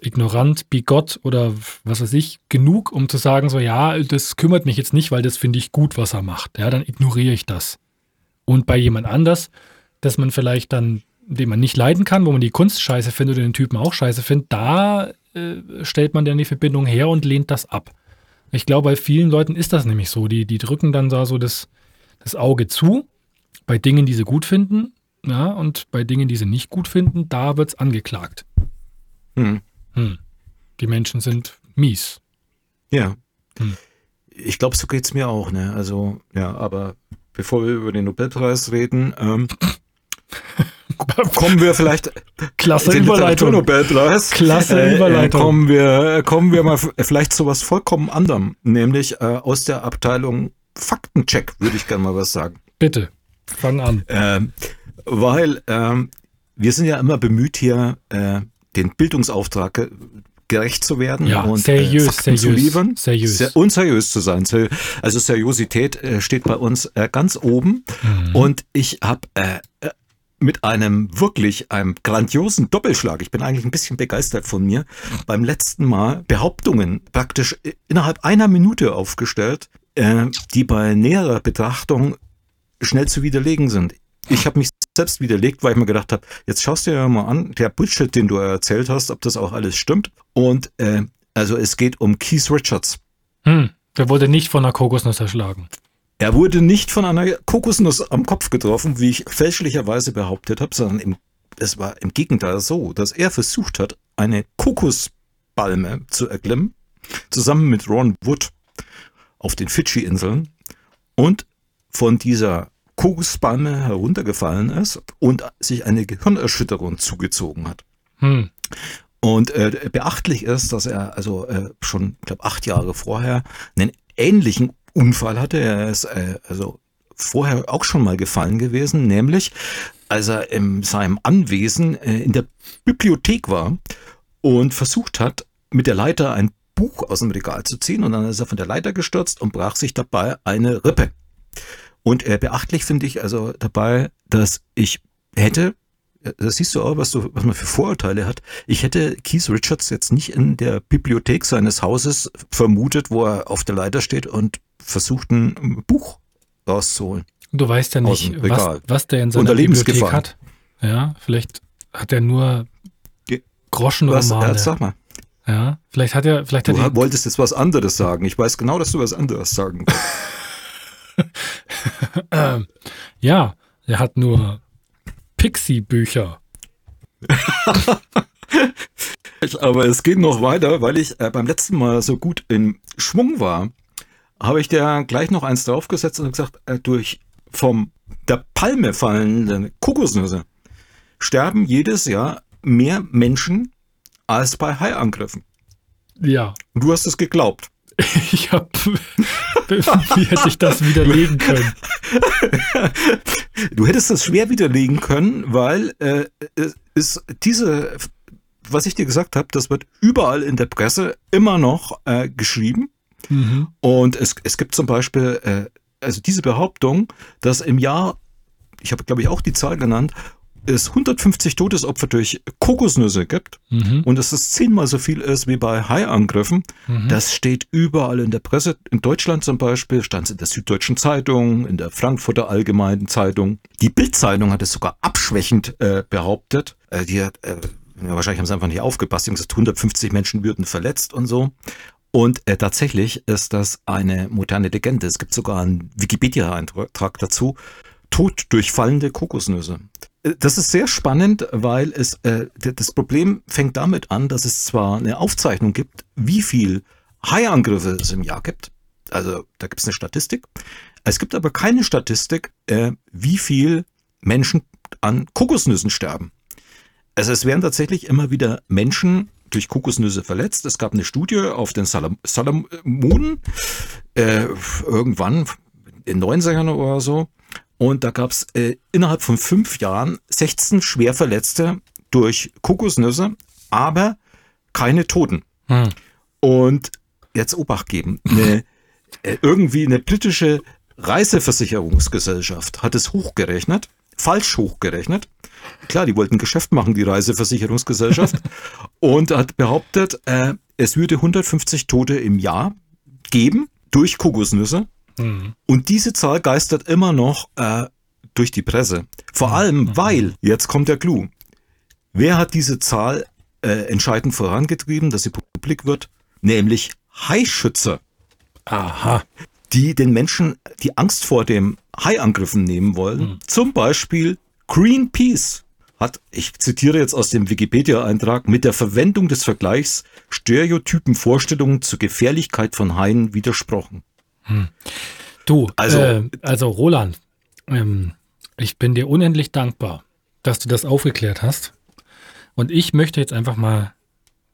ignorant, bigott oder was weiß ich, genug, um zu sagen, so ja, das kümmert mich jetzt nicht, weil das finde ich gut, was er macht. Ja, dann ignoriere ich das. Und bei jemand anders, dass man vielleicht dann, den man nicht leiden kann, wo man die Kunst scheiße findet oder den Typen auch scheiße findet, da äh, stellt man dann die Verbindung her und lehnt das ab. Ich glaube, bei vielen Leuten ist das nämlich so. Die, die drücken dann da so das, das Auge zu bei Dingen, die sie gut finden, ja, und bei Dingen, die sie nicht gut finden, da wird es angeklagt. Hm. Hm. Die Menschen sind mies. Ja. Hm. Ich glaube, so geht es mir auch, ne? Also, ja, aber bevor wir über den Nobelpreis reden, ähm, (laughs) (laughs) kommen wir vielleicht Klasse Überleitung. Klasse Äh, Überleitung. kommen wir, kommen wir mal f- vielleicht zu was vollkommen anderem, nämlich äh, aus der Abteilung Faktencheck, würde ich gerne mal was sagen. Bitte, fang an. Ähm, weil ähm, wir sind ja immer bemüht, hier äh, den Bildungsauftrag ge- gerecht zu werden Ja, und seriös, äh, Fakten zu seriös, liefern. seriös. Sehr unseriös zu sein. Ser- Also Seriosität äh, steht bei uns äh, ganz oben. Mhm. Und ich habe äh, äh, mit einem wirklich einem grandiosen Doppelschlag, ich bin eigentlich ein bisschen begeistert von mir, beim letzten Mal Behauptungen praktisch äh, innerhalb einer Minute aufgestellt, äh, die bei näherer Betrachtung schnell zu widerlegen sind. Ich habe mich selbst widerlegt, weil ich mir gedacht habe, jetzt schaust du dir ja mal an, der Bullshit, den du erzählt hast, ob das auch alles stimmt. Und äh, also es geht um Keith Richards. Hm, der wurde nicht von einer Kokosnuss erschlagen. Er wurde nicht von einer Kokosnuss am Kopf getroffen, wie ich fälschlicherweise behauptet habe, sondern im, es war im Gegenteil so, dass er versucht hat, eine Kokospalme zu erklimmen, zusammen mit Ron Wood auf den Fidschi-Inseln und von dieser Kokospalme heruntergefallen ist und sich eine Gehirnerschütterung zugezogen hat. Hm. Und äh, beachtlich ist, dass er also äh, schon, ich glaube, acht Jahre vorher einen ähnlichen Unfall hatte. Er ist äh, also vorher auch schon mal gefallen gewesen, nämlich als er in seinem Anwesen äh, in der Bibliothek war und versucht hat, mit der Leiter ein Buch aus dem Regal zu ziehen und dann ist er von der Leiter gestürzt und brach sich dabei eine Rippe. Und äh, beachtlich finde ich also dabei, dass ich hätte, äh, das siehst du auch, was, du, was man für Vorurteile hat, ich hätte Keith Richards jetzt nicht in der Bibliothek seines Hauses vermutet, wo er auf der Leiter steht und versucht, ein Buch rauszuholen. Du weißt ja nicht, was, was der in seiner Bibliothek hat. Ja, vielleicht hat er nur Was, Groschenromane. äh, sag mal, Ja, vielleicht hat er, vielleicht hat du er, wolltest jetzt was anderes sagen. Ich weiß genau, dass du was anderes sagen wolltest. (laughs) ähm, ja, er hat nur Pixie-Bücher. (laughs) Aber es geht noch weiter, weil ich äh, beim letzten Mal so gut in Schwung war, habe ich dir gleich noch eins draufgesetzt und gesagt, äh, durch vom der Palme fallende Kokosnüsse sterben jedes Jahr mehr Menschen als bei Haiangriffen. Ja, du hast es geglaubt. (laughs) ich hab, (laughs) wie hätte ich das widerlegen können? Du hättest das schwer widerlegen können, weil äh, ist diese, was ich dir gesagt habe, das wird überall in der Presse immer noch äh, geschrieben. Mhm. Und es, es gibt zum Beispiel, äh, also diese Behauptung, dass im Jahr, ich habe glaube ich auch die Zahl genannt, es 150 Todesopfer durch Kokosnüsse gibt Mhm. und dass es zehnmal so viel ist wie bei Haiangriffen, Mhm. das steht überall in der Presse. In Deutschland zum Beispiel stand es in der Süddeutschen Zeitung, in der Frankfurter Allgemeinen Zeitung. Die Bildzeitung hat es sogar abschwächend äh, behauptet. Äh, die hat, äh, ja, wahrscheinlich haben sie einfach nicht aufgepasst. Die haben gesagt, 150 Menschen würden verletzt und so. Und äh, tatsächlich ist das eine moderne Legende. Es gibt sogar einen Wikipedia-Eintrag dazu. Tod durch fallende Kokosnüsse. Das ist sehr spannend, weil es äh, das Problem fängt damit an, dass es zwar eine Aufzeichnung gibt, wie viel Haiangriffe es im Jahr gibt. Also da gibt es eine Statistik. Es gibt aber keine Statistik, äh, wie viel Menschen an Kokosnüssen sterben. Also es werden tatsächlich immer wieder Menschen durch Kokosnüsse verletzt. Es gab eine Studie auf den Salam Salamonen, äh, irgendwann in den 90ern oder so. Und da gab es äh, innerhalb von fünf Jahren 16 Schwerverletzte durch Kokosnüsse, aber keine Toten. Hm. Und jetzt Obacht geben. Eine, äh, irgendwie eine britische Reiseversicherungsgesellschaft hat es hochgerechnet, falsch hochgerechnet. Klar, die wollten Geschäft machen, die Reiseversicherungsgesellschaft, (laughs) und hat behauptet, äh, es würde 150 Tote im Jahr geben durch Kokosnüsse. Mhm. Und diese Zahl geistert immer noch äh, durch die Presse. Vor allem, weil, jetzt kommt der Clou, wer hat diese Zahl äh, entscheidend vorangetrieben, dass sie publik wird? Nämlich Haischützer, Aha. die den Menschen die Angst vor dem Haiangriffen nehmen wollen. Zum Beispiel Greenpeace hat, ich zitiere jetzt aus dem Wikipedia-Eintrag, mit der Verwendung des Vergleichs stereotypen Vorstellungen zur Gefährlichkeit von Haien widersprochen. Du, Also- äh, also Roland, ähm, ich bin dir unendlich dankbar, dass du das aufgeklärt hast. Und ich möchte jetzt einfach mal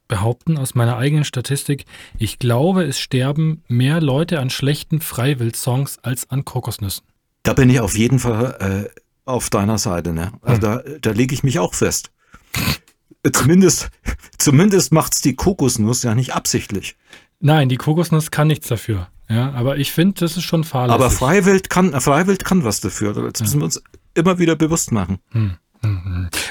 behaupten aus meiner eigenen Statistik, ich glaube, es sterben mehr Leute an schlechten Freiwild-Songs als an Kokosnüssen. Da bin ich auf jeden Fall äh, auf deiner Seite. Ne? Also da, da lege ich mich auch fest. Zumindest, zumindest macht's die Kokosnuss ja nicht absichtlich. Nein, die Kokosnuss kann nichts dafür. Ja, aber ich finde, das ist schon fahrlässig. Aber Freiwild kann, Freiwild kann was dafür. Das müssen wir uns immer wieder bewusst machen.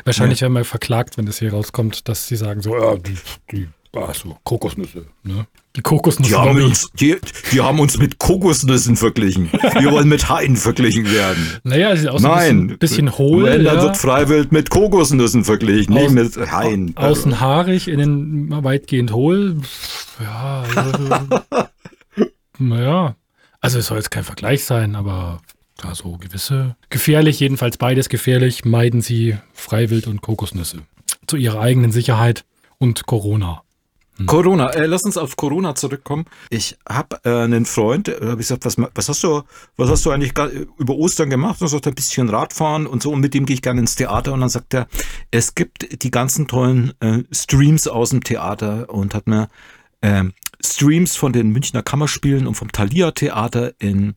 Wahrscheinlich werden wir verklagt, wenn das hier rauskommt, dass sie sagen so, ja, die, die ach so, Kokosnüsse. Ne? Die Kokosnuss. Die haben, uns, die, die haben uns mit Kokosnüssen verglichen. Wir wollen mit Haien verglichen werden. naja, sieht aus so ein Nein. bisschen, bisschen hohl. Dann ja. wird Freiwild mit Kokosnüssen verglichen, nicht Aus- mit Haien. Außen haarig, innen weitgehend hohl. Ja, also, (laughs) naja. Also es soll jetzt kein Vergleich sein, aber da so gewisse. Gefährlich, jedenfalls beides gefährlich, meiden Sie Freiwild und Kokosnüsse. Zu ihrer eigenen Sicherheit und Corona. Corona, äh, lass uns auf Corona zurückkommen. Ich habe äh, einen Freund, äh, hab ich gesagt, was, was hast du, was hast du eigentlich über Ostern gemacht? Und er sagt, ein bisschen Radfahren und so. Und mit dem gehe ich gerne ins Theater. Und dann sagt er, es gibt die ganzen tollen äh, Streams aus dem Theater und hat mir ähm, Streams von den Münchner Kammerspielen und vom Thalia Theater in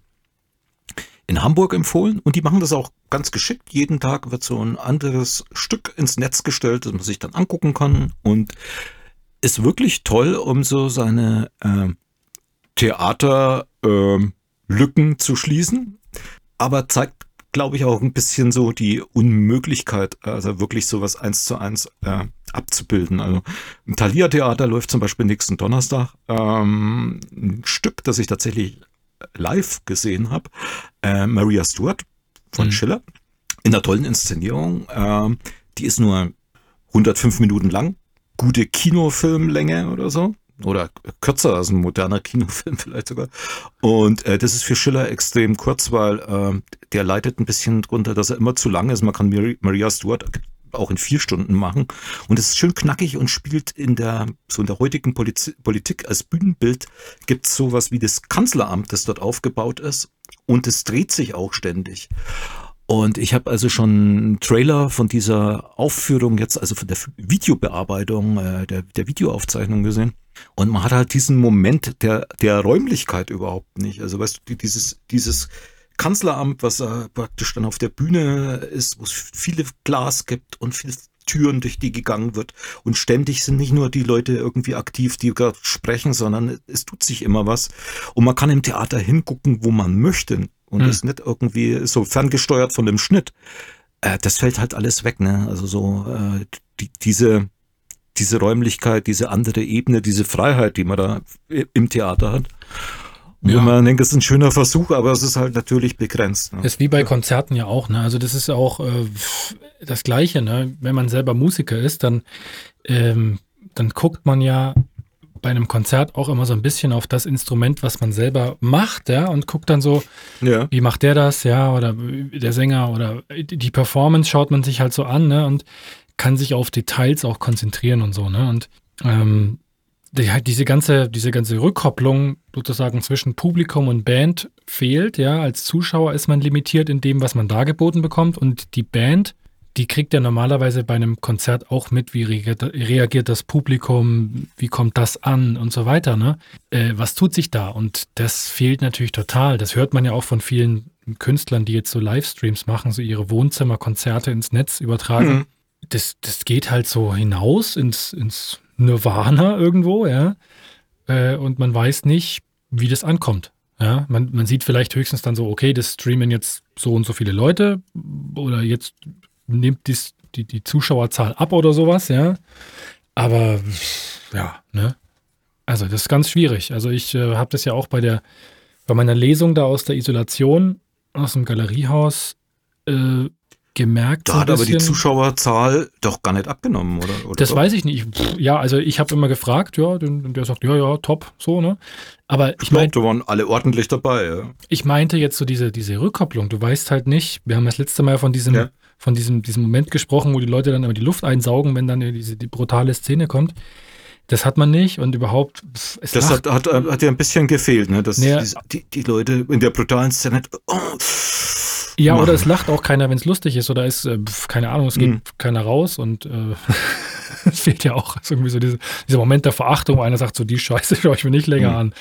in Hamburg empfohlen und die machen das auch ganz geschickt. Jeden Tag wird so ein anderes Stück ins Netz gestellt, das man sich dann angucken kann und ist wirklich toll, um so seine ähm, Theaterlücken Lücken zu schließen, aber zeigt, glaube ich, auch ein bisschen so die Unmöglichkeit, also wirklich sowas eins zu eins äh, abzubilden. Also im Thalia Theater läuft zum Beispiel nächsten Donnerstag ähm, ein Stück, das ich tatsächlich live gesehen habe, äh, Maria Stuart von Mhm. Schiller in einer tollen Inszenierung. Ähm, die ist nur 105 Minuten lang, gute Kinofilmlänge oder so. Oder kürzer als ein moderner (laughs) Kinofilm vielleicht sogar. Und äh, das ist für Schiller extrem kurz, weil äh, der leidet ein bisschen drunter, dass er immer zu lang ist. Man kann Mari- Maria Stuart auch in vier Stunden machen. Und es ist schön knackig und spielt in der, so in der heutigen Poliz Politik als Bühnenbild gibt es sowas wie das Kanzleramt, das dort aufgebaut ist. Und es dreht sich auch ständig. Und ich habe also schon einen Trailer von dieser Aufführung jetzt, also von der Videobearbeitung, äh, der, der Videoaufzeichnung gesehen. Und man hat halt diesen Moment der, der Räumlichkeit überhaupt nicht. Also weißt du, die- dieses, dieses Kanzleramt, was äh, praktisch dann auf der Bühne ist, wo es viele Glas gibt und viele Türen, durch die gegangen wird. Und ständig sind nicht nur die Leute irgendwie aktiv, die gerade sprechen, sondern es tut sich immer was. Und man kann im Theater hingucken, wo man möchte. Und Hm. ist nicht irgendwie so ferngesteuert von dem Schnitt. Äh, das fällt halt alles weg, ne? Also so äh, die, diese, diese Räumlichkeit, diese andere Ebene, diese Freiheit, die man da im Theater hat. Und Ja. man denkt, es ist ein schöner Versuch, aber es ist halt natürlich begrenzt. Ne? Ist wie bei Konzerten ja auch, ne? Also das ist auch äh, das Gleiche, ne? Wenn man selber Musiker ist, dann, ähm, dann guckt man ja bei einem Konzert auch immer so ein bisschen auf das Instrument, was man selber macht, ja, und guckt dann so, Ja. wie macht der das, ja, oder der Sänger oder die Performance schaut man sich halt so an, ne, und kann sich auf Details auch konzentrieren und so, ne, und ähm, die, halt diese ganze, diese ganze Rückkopplung sozusagen zwischen Publikum und Band fehlt, ja, als Zuschauer ist man limitiert in dem, was man dargeboten bekommt und die Band, die kriegt ja normalerweise bei einem Konzert auch mit, wie reagiert, das Publikum, wie kommt das an und so weiter, ne? Äh, was tut sich da? Und das fehlt natürlich total. Das hört man ja auch von vielen Künstlern, die jetzt so Livestreams machen, so ihre Wohnzimmerkonzerte ins Netz übertragen. Mhm. Das, das geht halt so hinaus ins, ins Nirvana irgendwo, ja. Äh, und man weiß nicht, wie das ankommt. Ja, man, man sieht vielleicht höchstens dann so, okay, das streamen jetzt so und so viele Leute oder jetzt nimmt dies, die, die Zuschauerzahl ab oder sowas, ja. Aber ja, ne? Also das ist ganz schwierig. Also ich äh, habe das ja auch bei der, bei meiner Lesung da aus der Isolation, aus dem Galeriehaus, äh, gemerkt. Da so hat aber die. Zuschauerzahl doch gar nicht abgenommen, oder? oder Das doch? weiß ich nicht. Ja, also ich habe immer gefragt, ja, und der sagt, ja, ja, top, so, ne? Aber ich Ich meine, da waren alle ordentlich dabei. Ja. ich meinte jetzt so diese, diese Rückkopplung. Du weißt halt nicht, wir haben das letzte Mal von diesem, Ja. von diesem, diesem Moment gesprochen, wo die Leute dann immer die Luft einsaugen, wenn dann diese die brutale Szene kommt. Das hat man nicht und überhaupt, es Das hat, hat, hat ja ein bisschen gefehlt, ne? dass Ja. die, die Leute in der brutalen Szene. Oh, Ja, machen. oder es lacht auch keiner, wenn es lustig ist, oder ist, äh, keine Ahnung, es geht Mhm. keiner raus und äh, (laughs) es fehlt ja auch irgendwie so diese, dieser Moment der Verachtung, wo einer sagt, so die Scheiße (laughs) schaue ich mir nicht länger Mhm. an.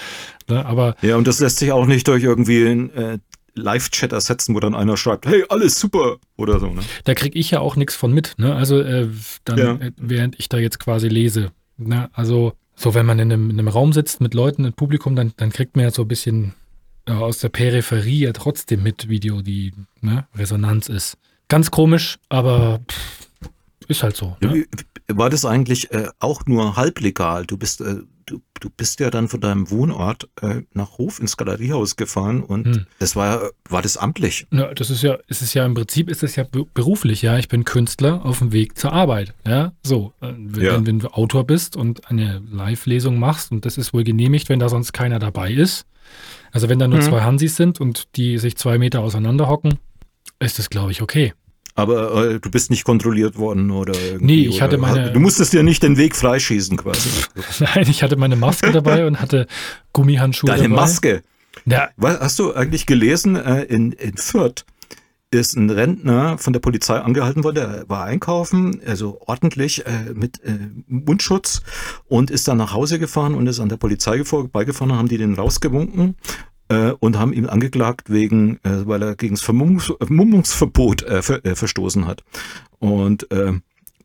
Ne, aber Ja, und das lässt sich auch nicht durch irgendwie einen äh, Live-Chat ersetzen, wo dann einer schreibt, hey, alles super oder so. Ne? da kriege ich ja auch nichts von mit. Ne? Also äh, dann, Ja. äh, während ich da jetzt quasi lese. Ne? Also so, wenn man in einem, in einem Raum sitzt mit Leuten im Publikum, dann, dann kriegt man ja so ein bisschen aus der Peripherie ja trotzdem mit, wie die, ne? Resonanz ist. Ganz komisch, aber pff, ist halt so. Ne? War das eigentlich äh, auch nur halblegal? Du bist, äh, du, du bist ja dann von deinem Wohnort äh, nach Hof ins Galeriehaus gefahren und Hm. das war, ja- war das amtlich? Ja, das ist ja, es ist ja im Prinzip ist es ja be- beruflich, ja. Ich bin Künstler auf dem Weg zur Arbeit, ja. So, äh, wenn, Ja. wenn du Autor bist und eine Live-Lesung machst und das ist wohl genehmigt, wenn da sonst keiner dabei ist. Also wenn da nur Mhm. zwei Hansis sind und die sich zwei Meter auseinander hocken, ist das, glaube ich, okay. Aber äh, du bist nicht kontrolliert worden oder irgendwie, Nee, ich hatte meine- Du musstest dir nicht den Weg freischießen quasi. (laughs) Nein, ich hatte meine Maske dabei (laughs) und hatte Gummihandschuhe Deine dabei. Maske. Ja, Was, hast du eigentlich gelesen, äh, in, in Fürth ist ein Rentner von der Polizei angehalten worden, der war einkaufen, also ordentlich äh, mit äh, Mundschutz und ist dann nach Hause gefahren und ist an der Polizei vorbeigefahren, haben die den rausgewunken äh, und haben ihn angeklagt wegen, äh, weil er gegen das Vermummungs Vermummungsverbot äh, ver äh, verstoßen hat. Und äh,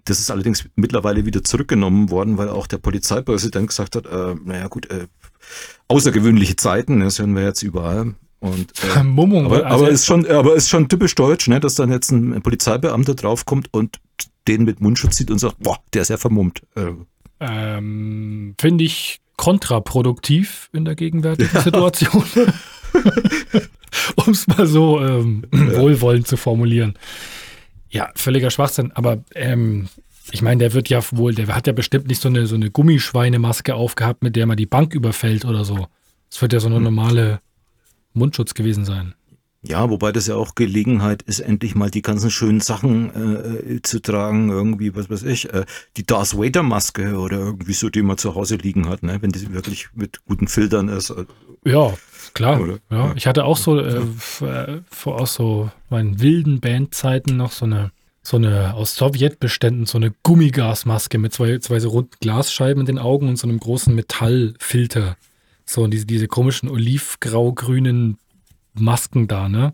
das ist allerdings mittlerweile wieder zurückgenommen worden, weil auch der Polizeipräsident gesagt hat, naja gut, außergewöhnliche Zeiten, das hören wir jetzt überall. Und, äh, Vermummung. aber, also- aber ist schon, aber ist schon typisch deutsch, ne, dass dann jetzt ein Polizeibeamter draufkommt und den mit Mundschutz sieht und sagt, boah, der ist ja vermummt. Äh, Ähm, Finde ich kontraproduktiv in der gegenwärtigen (laughs) Situation. (laughs) um es mal so ähm, wohlwollend zu formulieren. Ja, völliger Schwachsinn, aber ähm, ich meine, der wird ja wohl, der hat ja bestimmt nicht so eine, so eine Gummischweinemaske aufgehabt, mit der man die Bank überfällt oder so. Es wird ja so eine normale Mundschutz gewesen sein. Ja, wobei das ja auch Gelegenheit ist, endlich mal die ganzen schönen Sachen äh, zu tragen, irgendwie, was weiß ich, äh, die Darth Vader Maske oder irgendwie so, die man zu Hause liegen hat, ne, wenn die wirklich mit guten Filtern ist. äh, Ja, klar. Oder? Ja, Ja. ich hatte auch so äh, äh, vor aus so meinen wilden Bandzeiten noch so eine so eine aus Sowjetbeständen so eine Gummigasmaske mit zwei zwei so runden Glasscheiben in den Augen und so einem großen Metallfilter. So und diese diese komischen olivgrau-grünen Masken da, ne?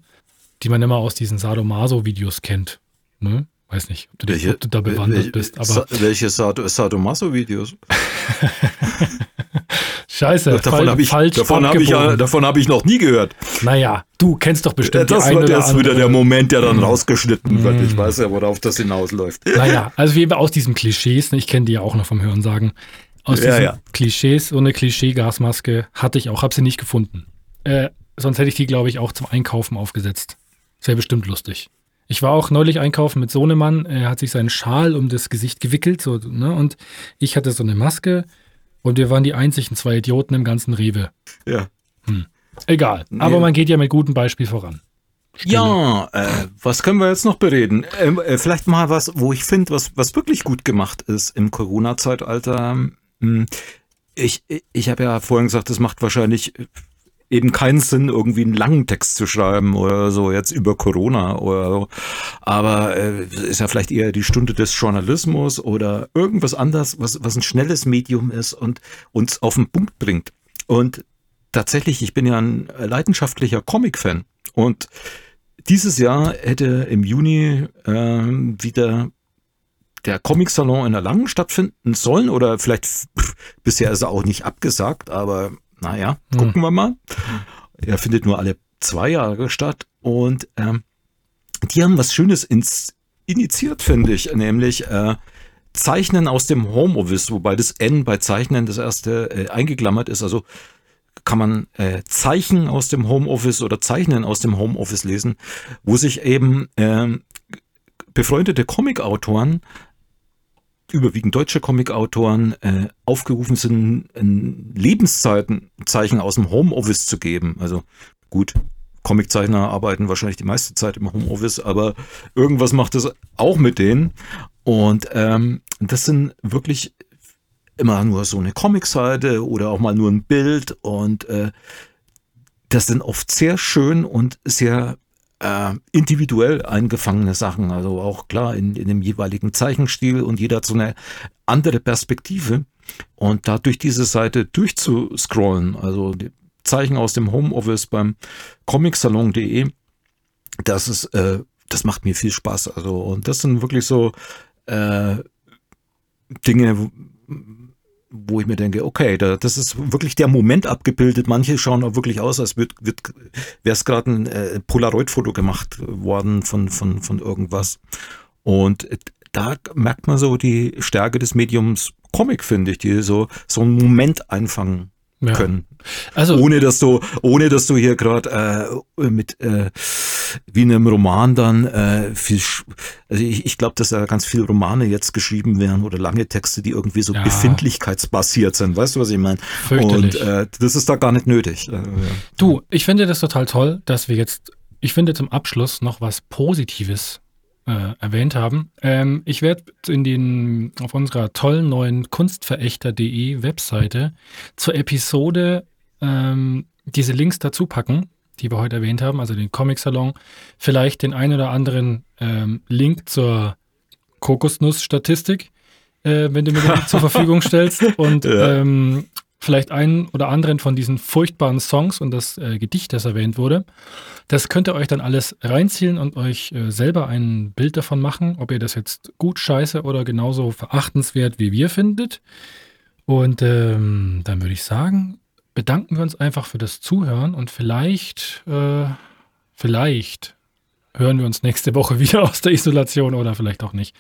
Die man immer aus diesen Sadomaso-Videos kennt. Ne? Weiß nicht, ob du, dich, ob du da bewandert wel- bist, aber welche Sado Sadomaso-Videos? (laughs) scheiße, davon habe ich, davon hab ich, ja, abgebogen. davon hab ich noch nie gehört. Naja, du kennst doch bestimmt das die eine war oder jetzt wieder der Moment, der dann rausgeschnitten wird. Mm. Ich weiß ja, worauf das hinausläuft. Naja, also wie aus diesen Klischees, ne, ich kenne die ja auch noch vom Hören sagen, aus Ja, diesen ja. Klischees, so eine Klischee-Gasmaske hatte ich auch, habe sie nicht gefunden. Äh, sonst hätte ich die, glaube ich, auch zum Einkaufen aufgesetzt. Das wäre bestimmt lustig. Ich war auch neulich einkaufen mit Sohnemann, er hat sich seinen Schal um das Gesicht gewickelt, so, ne, und ich hatte so eine Maske und wir waren die einzigen zwei Idioten im ganzen Rewe. Ja. Egal, Nee. aber man geht ja mit gutem Beispiel voran. Stille. Ja, äh, was können wir jetzt noch bereden? Ähm, äh, vielleicht mal was, wo ich finde, was, was wirklich gut gemacht ist im Corona-Zeitalter. Hm, Ich, ich habe ja vorhin gesagt, es macht wahrscheinlich eben keinen Sinn, irgendwie einen langen Text zu schreiben oder so jetzt über Corona oder so. Aber äh, ist ja vielleicht eher die Stunde des Journalismus oder irgendwas anderes, was, was ein schnelles Medium ist und uns auf den Punkt bringt. Und tatsächlich, ich bin ja ein leidenschaftlicher Comic-Fan und dieses Jahr hätte im Juni ähm, wieder der Comic-Salon in der Langen stattfinden sollen oder vielleicht pff, bisher ist er auch nicht abgesagt, aber naja, Hm. gucken wir mal. er findet nur alle zwei Jahre statt und ähm, die haben was Schönes ins, initiiert, finde ich, nämlich äh, Zeichnen aus dem Homeoffice, wobei das N bei Zeichnen das erste äh, eingeklammert ist. Also kann man äh, Zeichen aus dem Homeoffice oder Zeichnen aus dem Homeoffice lesen, wo sich eben äh, befreundete Comicautoren überwiegend deutsche Comicautoren äh, aufgerufen sind, ein Lebenszeitenzeichen aus dem Homeoffice zu geben. Also gut, Comiczeichner arbeiten wahrscheinlich die meiste Zeit im Homeoffice, aber irgendwas macht es auch mit denen. Und ähm, das sind wirklich immer nur so eine Comicseite oder auch mal nur ein Bild und äh, das sind oft sehr schön und sehr äh, individuell eingefangene Sachen. Also auch klar in, in dem jeweiligen Zeichenstil und jeder hat so eine andere Perspektive. Und da durch diese Seite durchzuscrollen, also die Zeichen aus dem Homeoffice beim comicsalon.de, das ist, äh, das macht mir viel Spaß. Also, und das sind wirklich so äh, Dinge, wo ich mir denke, okay, da, das ist wirklich der Moment abgebildet. Manche schauen auch wirklich aus, als wird, wird wäre es gerade ein äh, Polaroid-Foto gemacht worden von, von, von irgendwas. Und da merkt man so die Stärke des Mediums Comic, finde ich, die so, so einen Moment einfangen ja. können. Also ohne dass du, ohne dass du hier gerade äh, mit äh, wie in einem Roman dann äh, viel, also ich, ich glaube, dass da ganz viele Romane jetzt geschrieben werden oder lange Texte, die irgendwie so ja. befindlichkeitsbasiert sind. Weißt du, was ich meine? Und äh, das ist da gar nicht nötig. Äh, du, ich finde das total toll, dass wir jetzt, ich finde zum Abschluss noch was Positives äh, erwähnt haben. Ähm, ich werde in den auf unserer tollen neuen kunstverächter.de Webseite zur Episode ähm, diese Links dazu packen, die wir heute erwähnt haben, also den Comic Salon, vielleicht den einen oder anderen ähm, Link zur Kokosnuss-Statistik, äh, wenn du mir den (laughs) zur Verfügung stellst und ja. ähm, vielleicht einen oder anderen von diesen furchtbaren Songs und das äh, Gedicht, das erwähnt wurde. Das könnt ihr euch dann alles reinziehen und euch äh, selber ein Bild davon machen, ob ihr das jetzt gut, scheiße oder genauso verachtenswert wie wir findet. Und ähm, dann würde ich sagen, bedanken wir uns einfach für das Zuhören und vielleicht, äh, vielleicht hören wir uns nächste Woche (laughs) wieder aus der Isolation oder vielleicht auch nicht.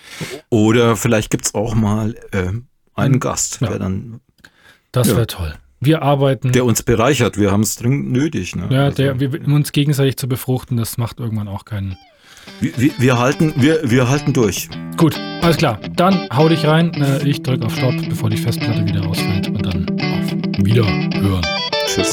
Oder vielleicht gibt es auch mal äh, einen Gast, ja. der dann das wäre toll. Wir arbeiten. Der uns bereichert, wir haben es dringend nötig. Ne? Ja, also, der, wir, uns gegenseitig zu befruchten, das macht irgendwann auch keinen. Wir, wir, wir, halten, wir, wir halten durch. Gut, alles klar. Dann hau dich rein. Äh, ich drücke auf Stopp, bevor die Festplatte wieder rausfällt. Und dann auf Wiederhören. Tschüss.